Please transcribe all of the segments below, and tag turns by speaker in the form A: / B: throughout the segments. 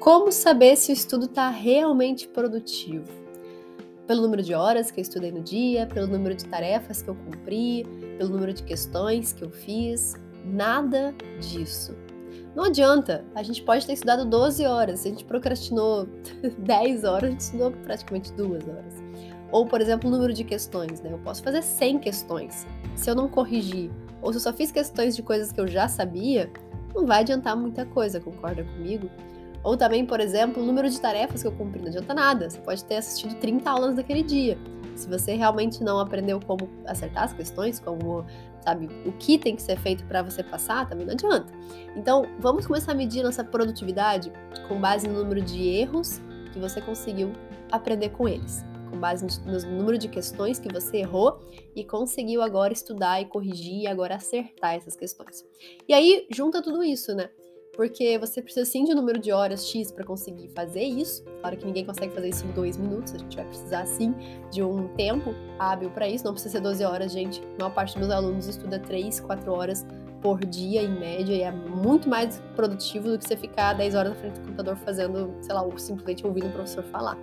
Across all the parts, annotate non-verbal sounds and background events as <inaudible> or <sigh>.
A: Como saber se o estudo está realmente produtivo? Pelo número de horas que eu estudei no dia, pelo número de tarefas que eu cumpri, pelo número de questões que eu fiz, nada disso. Não adianta, a gente pode ter estudado 12 horas, se a gente procrastinou <laughs> 10 horas, a gente estudou praticamente 2 horas. Ou, por exemplo, o número de questões, né? Eu posso fazer 100 questões. Se eu não corrigir, ou se eu só fiz questões de coisas que eu já sabia, não vai adiantar muita coisa, concorda comigo? Ou também, por exemplo, o número de tarefas que eu cumpri, não adianta nada. Você pode ter assistido 30 aulas daquele dia. Se você realmente não aprendeu como acertar as questões, como, sabe, o que tem que ser feito para você passar, também não adianta. Então, vamos começar a medir nossa produtividade com base no número de erros que você conseguiu aprender com eles com base no número de questões que você errou e conseguiu agora estudar e corrigir e agora acertar essas questões. E aí junta tudo isso, né? Porque você precisa sim de um número de horas X para conseguir fazer isso. Claro que ninguém consegue fazer isso em dois minutos, a gente vai precisar sim de um tempo hábil para isso. Não precisa ser 12 horas, gente. A maior parte dos meus alunos estuda 3, 4 horas por dia, em média, e é muito mais produtivo do que você ficar 10 horas na frente do computador fazendo, sei lá, ou simplesmente ouvindo o professor falar.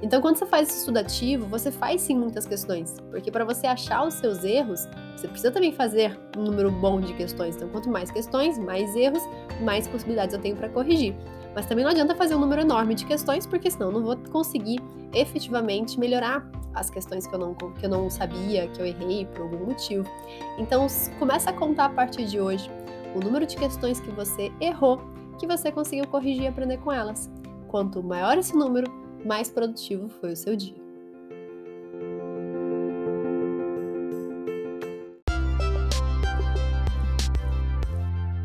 A: Então, quando você faz esse estudo ativo, você faz sim muitas questões, porque para você achar os seus erros, você precisa também fazer um número bom de questões. Então, quanto mais questões, mais erros, mais possibilidades eu tenho para corrigir. Mas também não adianta fazer um número enorme de questões, porque senão eu não vou conseguir efetivamente melhorar as questões que eu não, que eu não sabia, que eu errei por algum motivo. Então, começa a contar a partir de hoje o número de questões que você errou, que você conseguiu corrigir e aprender com elas. Quanto maior esse número, mais produtivo foi o seu dia.